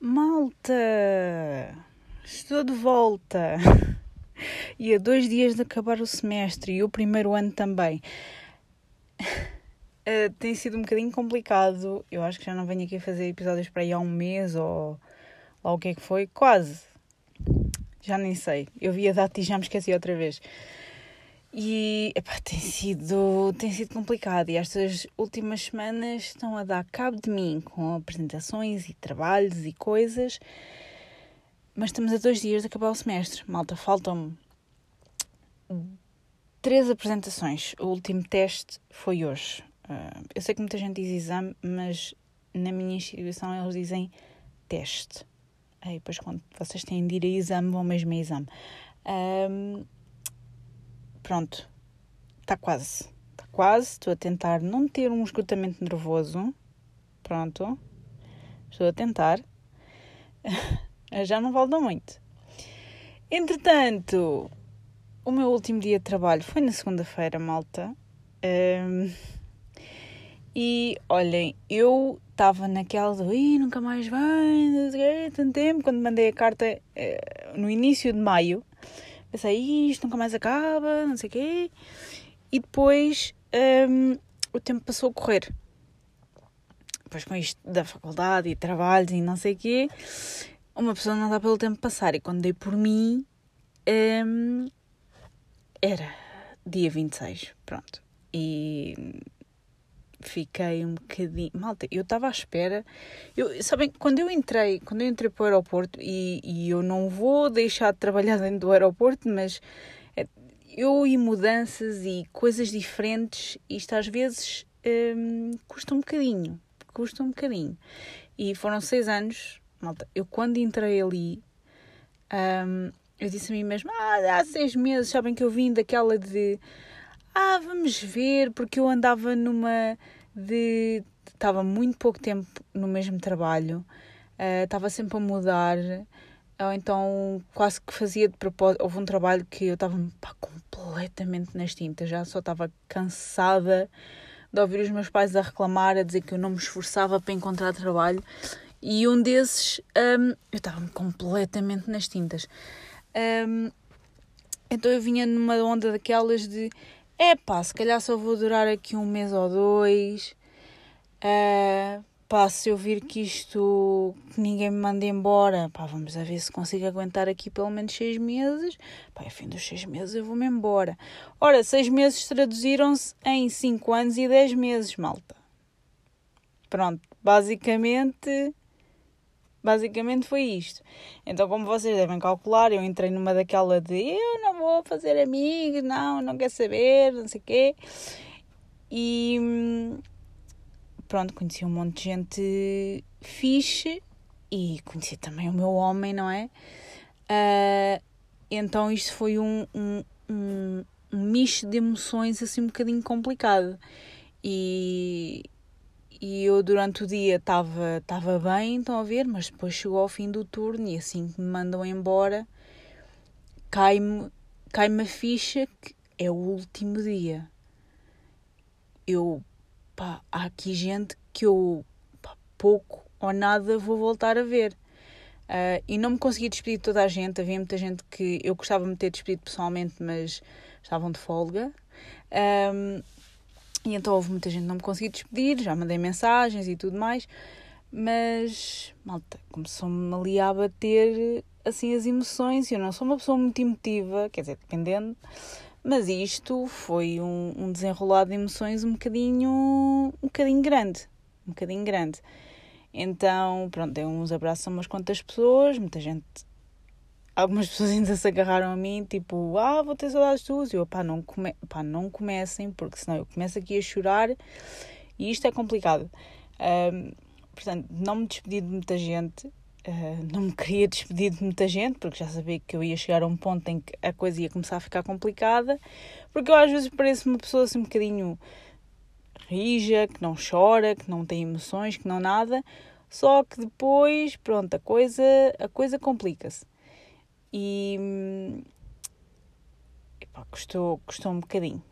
Malta! Estou de volta! E a dois dias de acabar o semestre e o primeiro ano também. Uh, tem sido um bocadinho complicado. Eu acho que já não venho aqui fazer episódios para aí há um mês ou lá o que é que foi. Quase. Já nem sei. Eu vi a data e já me esqueci outra vez. E epá, tem, sido, tem sido complicado. E estas últimas semanas estão a dar cabo de mim com apresentações e trabalhos e coisas. Mas estamos a dois dias de acabar o semestre. Malta, faltam-me três apresentações. O último teste foi hoje. Uh, eu sei que muita gente diz exame, mas na minha instituição eles dizem teste. Aí depois quando vocês têm de ir a exame, vão mesmo a exame. Um, pronto, está quase. Está quase. Estou a tentar não ter um esgotamento nervoso. Pronto. Estou a tentar. Já não falta muito. Entretanto, o meu último dia de trabalho foi na segunda-feira, malta. Um, e olhem, eu estava naquela do Ih, nunca mais vem, tanto tempo, quando mandei a carta eh, no início de maio. Pensei, isto nunca mais acaba, não sei o quê. E depois um, o tempo passou a correr. Depois com isto da faculdade e trabalhos e não sei o quê, uma pessoa não dá pelo tempo passar. E quando dei por mim, um, era dia 26, pronto. E fiquei um bocadinho. Malta, eu estava à espera. Eu, sabem, quando eu entrei, quando eu entrei para o aeroporto, e, e eu não vou deixar de trabalhar dentro do aeroporto, mas é, eu e mudanças e coisas diferentes, isto às vezes hum, custa um bocadinho. Custa um bocadinho. E foram seis anos, malta. Eu quando entrei ali. Hum, eu disse a mim mesma, ah, há seis meses, sabem que eu vim daquela de ah, vamos ver, porque eu andava numa de. Estava muito pouco tempo no mesmo trabalho, uh, estava sempre a mudar, ou então quase que fazia de propósito. Houve um trabalho que eu estava completamente nas tintas, já só estava cansada de ouvir os meus pais a reclamar, a dizer que eu não me esforçava para encontrar trabalho. E um desses, um, eu estava completamente nas tintas. Um, então eu vinha numa onda daquelas de é pá, se calhar só vou durar aqui um mês ou dois. Uh, pá, se eu vir que isto, que ninguém me manda embora, pá, vamos a ver se consigo aguentar aqui pelo menos seis meses. Pá, ao fim dos seis meses eu vou-me embora. Ora, seis meses traduziram-se em cinco anos e dez meses, malta. Pronto, basicamente Basicamente foi isto. Então, como vocês devem calcular, eu entrei numa daquela de eu vou fazer amigos, não, não quer saber, não sei o quê. E pronto, conheci um monte de gente fixe e conheci também o meu homem, não é? Uh, então isto foi um, um, um, um misto de emoções assim um bocadinho complicado. E, e eu durante o dia estava estava bem, estão a ver, mas depois chegou ao fim do turno e assim que me mandam embora, cai-me cai a ficha que é o último dia. Eu, pá, há aqui gente que eu pá, pouco ou nada vou voltar a ver. Uh, e não me consegui despedir de toda a gente. Havia muita gente que eu gostava de me ter despedido pessoalmente, mas estavam de folga. Um, e então houve muita gente que não me conseguiu despedir, já mandei mensagens e tudo mais, mas, malta, começou-me ali a bater assim as emoções. Eu não sou uma pessoa muito emotiva, quer dizer, dependendo, mas isto foi um, um desenrolar de emoções um bocadinho, um bocadinho grande, um bocadinho grande. Então, pronto, dei uns abraços a umas quantas pessoas, muita gente algumas pessoas ainda se agarraram a mim, tipo, ah, vou ter saudades tuas. E eu, pá, não, come... pá, não comecem, porque senão eu começo aqui a chorar e isto é complicado. Um, portanto, não me despedi de muita gente, uh, não me queria despedir de muita gente, porque já sabia que eu ia chegar a um ponto em que a coisa ia começar a ficar complicada, porque eu às vezes pareço uma pessoa assim um bocadinho rija, que não chora, que não tem emoções, que não nada. Só que depois, pronto, a coisa, a coisa complica-se e epá, custou, custou um bocadinho,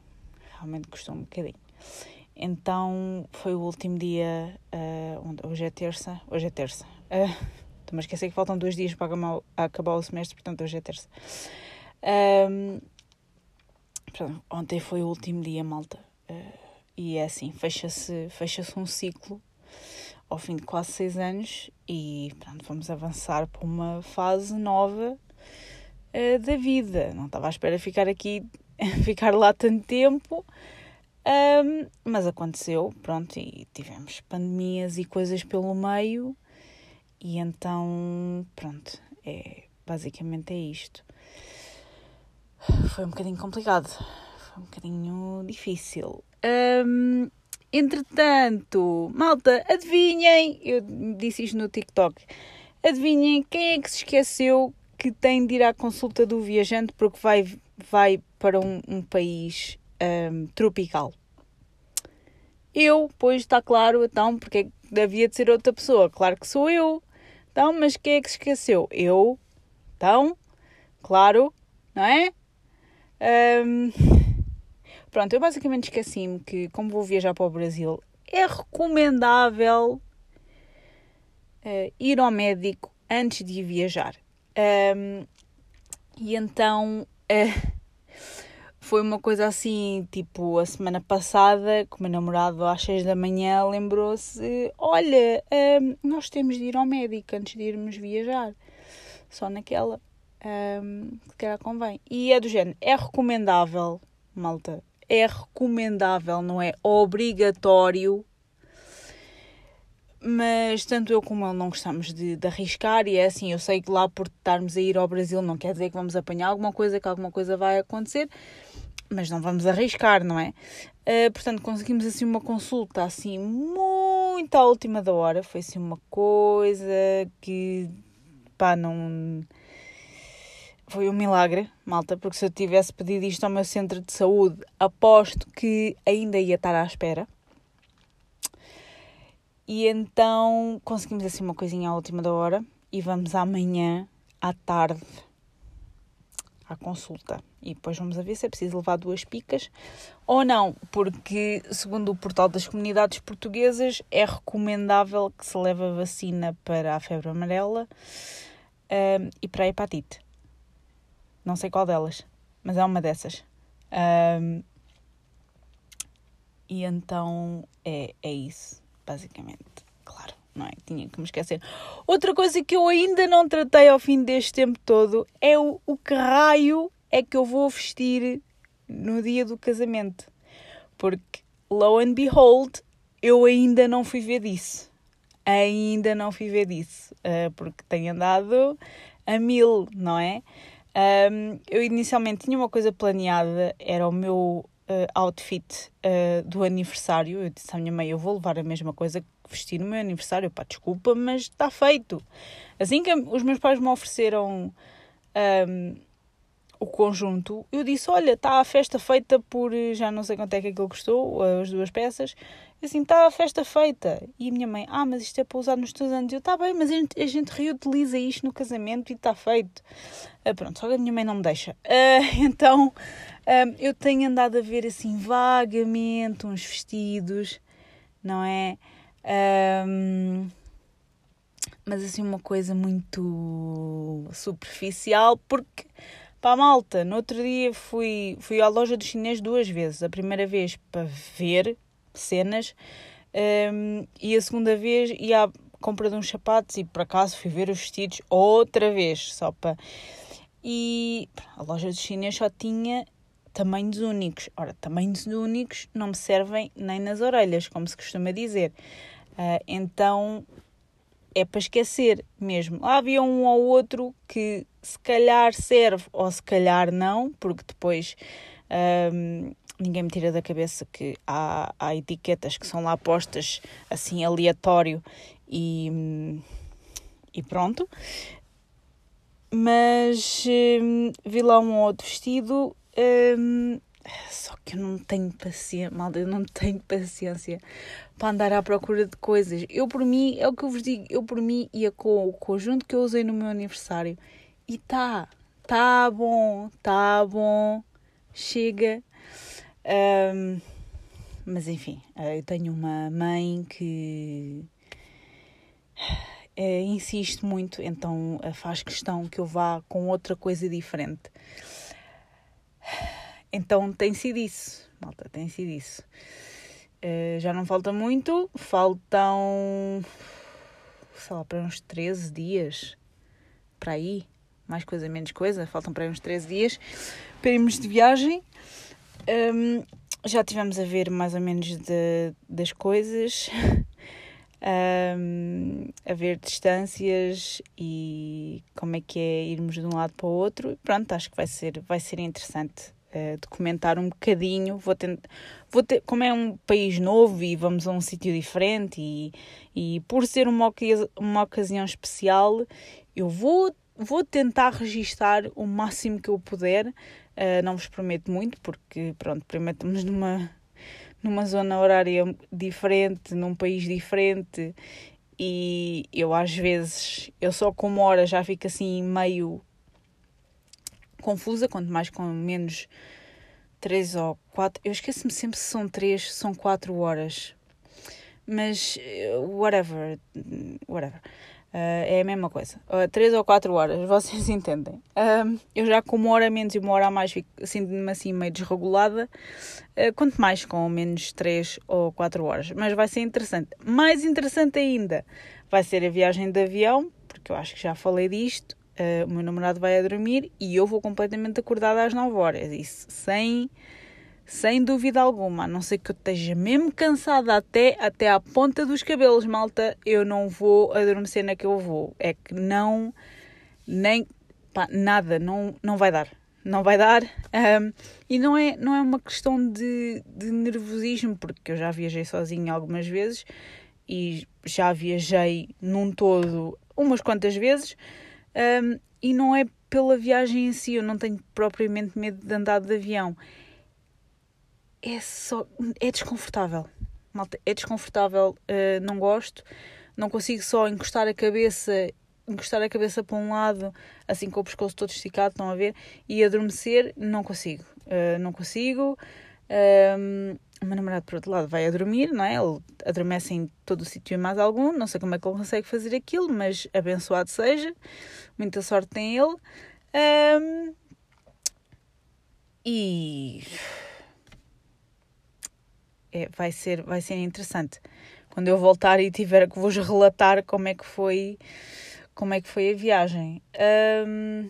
realmente custou um bocadinho. Então foi o último dia, uh, onde, hoje é terça, hoje é terça. Uh, A esquecer que faltam dois dias para acabar, o semestre, portanto hoje é terça. Um, ontem foi o último dia, malta. Uh, e é assim, fecha-se fecha um ciclo ao fim de quase seis anos e pronto, vamos avançar para uma fase nova uh, da vida. Não estava à espera de ficar aqui, ficar lá tanto tempo, um, mas aconteceu, pronto, e tivemos pandemias e coisas pelo meio, e então, pronto, é, basicamente é isto. Foi um bocadinho complicado, foi um bocadinho difícil. Um, entretanto, malta, adivinhem, eu disse isto no TikTok, adivinhem quem é que se esqueceu que tem de ir à consulta do viajante porque vai, vai para um, um país um, tropical. Eu, pois está claro, então, porque havia de ser outra pessoa? Claro que sou eu. Então, mas quem é que esqueceu? Eu. Então, claro, não é? Um, pronto, eu basicamente esqueci-me que, como vou viajar para o Brasil, é recomendável uh, ir ao médico antes de viajar. Um, e então. Uh, foi uma coisa assim, tipo, a semana passada, com o meu namorado às 6 da manhã lembrou-se: olha, um, nós temos de ir ao médico antes de irmos viajar. Só naquela. Um, se calhar convém. E é do género: é recomendável, malta. É recomendável, não é obrigatório. Mas tanto eu como ele não gostamos de, de arriscar, e é assim: eu sei que lá por estarmos a ir ao Brasil não quer dizer que vamos apanhar alguma coisa, que alguma coisa vai acontecer mas não vamos arriscar, não é? Uh, portanto, conseguimos assim uma consulta assim muito à última da hora. Foi assim uma coisa que pá, não. Foi um milagre, malta, porque se eu tivesse pedido isto ao meu centro de saúde, aposto que ainda ia estar à espera. E então conseguimos assim uma coisinha à última da hora e vamos amanhã à tarde à consulta. E depois vamos a ver se é preciso levar duas picas ou não, porque, segundo o portal das comunidades portuguesas, é recomendável que se leve a vacina para a febre amarela um, e para a hepatite. Não sei qual delas, mas é uma dessas. Um, e então é, é isso, basicamente. Claro não é? Tinha que me esquecer. Outra coisa que eu ainda não tratei ao fim deste tempo todo é o, o que raio é que eu vou vestir no dia do casamento. Porque, lo and behold, eu ainda não fui ver disso. Ainda não fui ver disso. Uh, porque tenho andado a mil, não é? Eu inicialmente tinha uma coisa planeada, era o meu uh, outfit uh, do aniversário. Eu disse à minha mãe: Eu vou levar a mesma coisa que vesti no meu aniversário. Pá, desculpa, mas está feito. Assim que os meus pais me ofereceram um, o conjunto, eu disse: Olha, está a festa feita por já não sei quanto é que aquilo custou, as duas peças. Eu assim, está a festa feita. E a minha mãe: Ah, mas isto é para usar nos teus anos. Eu, está bem, mas a gente, a gente reutiliza isto no casamento e está feito. Uh, pronto, só que a minha mãe não me deixa. Uh, então um, eu tenho andado a ver assim vagamente uns vestidos, não é? Um, mas assim uma coisa muito superficial, porque pá, malta, no outro dia fui, fui à loja do chinês duas vezes. A primeira vez para ver cenas um, e a segunda vez ia à compra de uns sapatos e por acaso fui ver os vestidos outra vez, só para. E a loja do chinês só tinha tamanhos únicos. Ora, tamanhos únicos não me servem nem nas orelhas, como se costuma dizer. Uh, então é para esquecer mesmo. Lá havia um ou outro que se calhar serve ou se calhar não, porque depois um, ninguém me tira da cabeça que há, há etiquetas que são lá postas assim aleatório e, e pronto. Mas um, vi lá um outro vestido um, só que eu não tenho paciência, malda, eu não tenho paciência para andar à procura de coisas. Eu, por mim, é o que eu vos digo, eu, por mim, ia com o conjunto que eu usei no meu aniversário e tá, tá bom, tá bom, chega. Um, mas enfim, eu tenho uma mãe que uh, insiste muito, então uh, faz questão que eu vá com outra coisa diferente. Então tem sido isso, malta, tem sido isso. Uh, já não falta muito, faltam, sei lá, para uns 13 dias, para aí, mais coisa, menos coisa, faltam para aí uns 13 dias para irmos de viagem. Um, já tivemos a ver mais ou menos de, das coisas, um, a ver distâncias e como é que é irmos de um lado para o outro. E pronto, acho que vai ser, vai ser interessante uh, documentar um bocadinho. Vou ter, vou ter, como é um país novo e vamos a um sítio diferente e, e por ser uma, uma ocasião especial, eu vou, vou tentar registar o máximo que eu puder Uh, não vos prometo muito, porque, pronto, primeiro estamos numa, numa zona horária diferente, num país diferente, e eu às vezes, eu só com uma hora já fico assim meio confusa, quanto mais com menos três ou quatro. Eu esqueço-me sempre se são três, se são quatro horas. Mas, eh, whatever, whatever. Uh, é a mesma coisa. Uh, três ou quatro horas, vocês entendem. Uh, eu já com uma hora menos e uma hora a mais sinto-me assim meio desregulada. Quanto mais com menos três ou quatro horas. Mas vai ser interessante. Mais interessante ainda vai ser a viagem de avião, porque eu acho que já falei disto. o meu namorado vai a dormir e eu vou completamente acordada às nove horas. Isso sem sem dúvida alguma, a não ser que eu esteja mesmo cansada até, até à ponta dos cabelos, malta, eu não vou adormecer na que eu vou. É que não, nem, pá, nada, não, não vai dar. Não vai dar. Um, e não é, não é uma questão de, de nervosismo, porque eu já viajei sozinha algumas vezes e já viajei num todo umas quantas vezes. Um, e não é pela viagem em si, eu não tenho propriamente medo de andar de avião é só. é desconfortável. Malta, é desconfortável, uh, não gosto, não consigo só encostar a cabeça, encostar a cabeça para um lado, assim com o pescoço todo esticado, estão a ver, e adormecer, não consigo. Uh, não consigo. Um, o meu namorado, por outro lado, vai a dormir, não é? Ele adormece em todo o sítio e mais algum. Não sei como é que ele consegue fazer aquilo, mas abençoado seja. Muita sorte tem ele. Um, e é, vai, ser, vai ser interessante. Quando eu voltar e tiver que vos relatar como é que foi, como é que foi a viagem. Um...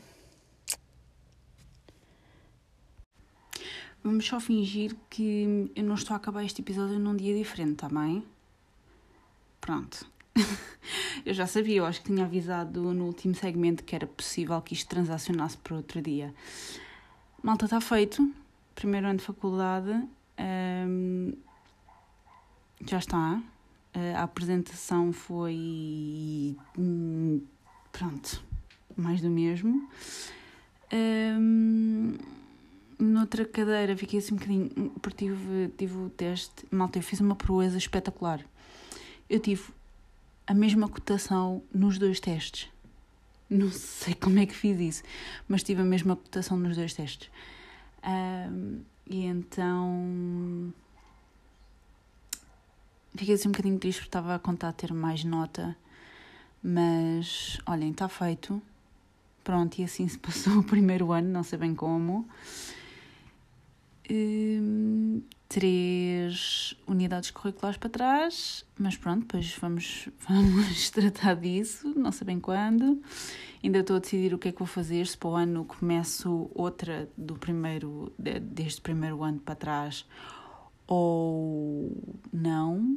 Vamos só fingir que eu não estou a acabar este episódio num dia diferente, tá bem? Pronto. eu já sabia, eu acho que tinha avisado no último segmento que era possível que isto transacionasse para outro dia. Malta, está feito. Primeiro ano de faculdade. Um, já está. Eh, a apresentação foi. Pronto, mais do mesmo. Um, noutra cadeira fiquei assim um bocadinho. Porque tive, tive o teste. Malta, eu fiz uma proeza espetacular. Eu tive a mesma cotação nos dois testes. Não sei como é que fiz isso, mas tive a mesma cotação nos dois testes. Um, e então Fiquei assim um bocadinho triste porque estava a contar ter mais nota, mas olhem, está feito. Pronto, e assim se passou o primeiro ano, não sei bem como. Hum, três unidades curriculares para trás, mas pronto, depois vamos, vamos tratar disso, não sei bem quando. Ainda estou a decidir o que é que vou fazer, se para o ano começo outra do primeiro, deste primeiro ano para trás ou não.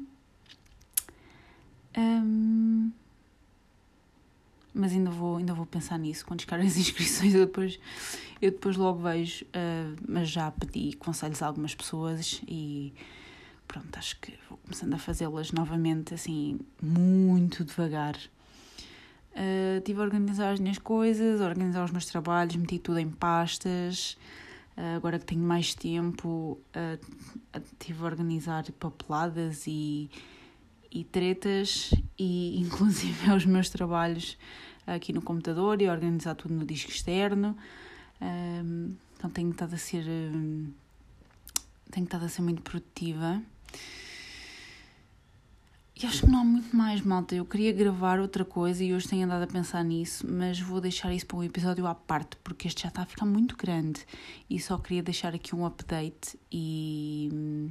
Um, mas ainda vou, ainda vou pensar nisso quando chegarem as inscrições. Eu depois, eu depois logo vejo. Uh, mas já pedi conselhos a algumas pessoas e pronto, acho que vou começando a fazê-las novamente, assim, muito devagar. Uh, estive a organizar as minhas coisas, a organizar os meus trabalhos, meti tudo em pastas. Uh, agora que tenho mais tempo, uh, estive a organizar papeladas e e tretas e inclusive aos meus trabalhos aqui no computador e organizar tudo no disco externo. Um, então tenho estado a ser um, tenho estado a ser muito produtiva. E acho que não há muito mais, malta. Eu queria gravar outra coisa e hoje tenho andado a pensar nisso, mas vou deixar isso para um episódio à parte, porque este já está a ficar muito grande. E só queria deixar aqui um update e.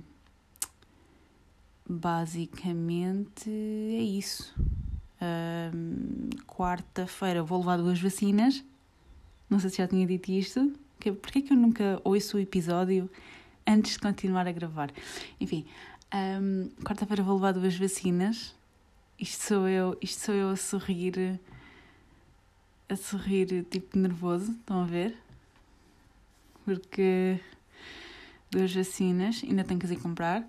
Basicamente é isso. Um, Quarta-feira vou levar duas vacinas. Não sei se já tinha dito isto. Porquê que eu nunca ouço o episódio antes de continuar a gravar? Enfim, um, Quarta-feira vou levar duas vacinas. Isto sou eu, isto sou eu a sorrir, a sorrir tipo nervoso, estão a ver? Porque duas vacinas, ainda tenho que ir comprar.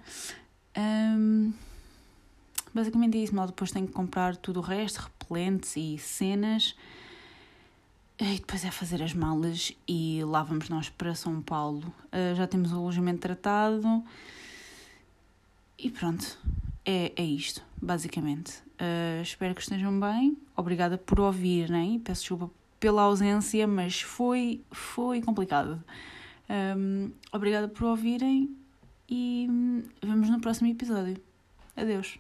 Um, basicamente é isso, mal depois tenho que comprar tudo o resto, repelentes e cenas. E depois é fazer as malas e lá vamos nós para São Paulo. Uh, já temos o alojamento tratado. E pronto, é, é isto, basicamente. Uh, espero que estejam bem. Obrigada por ouvirem. Né? Peço desculpa pela ausência, mas foi, foi complicado. Um, obrigada por ouvirem e vemos no próximo episódio. Adeus.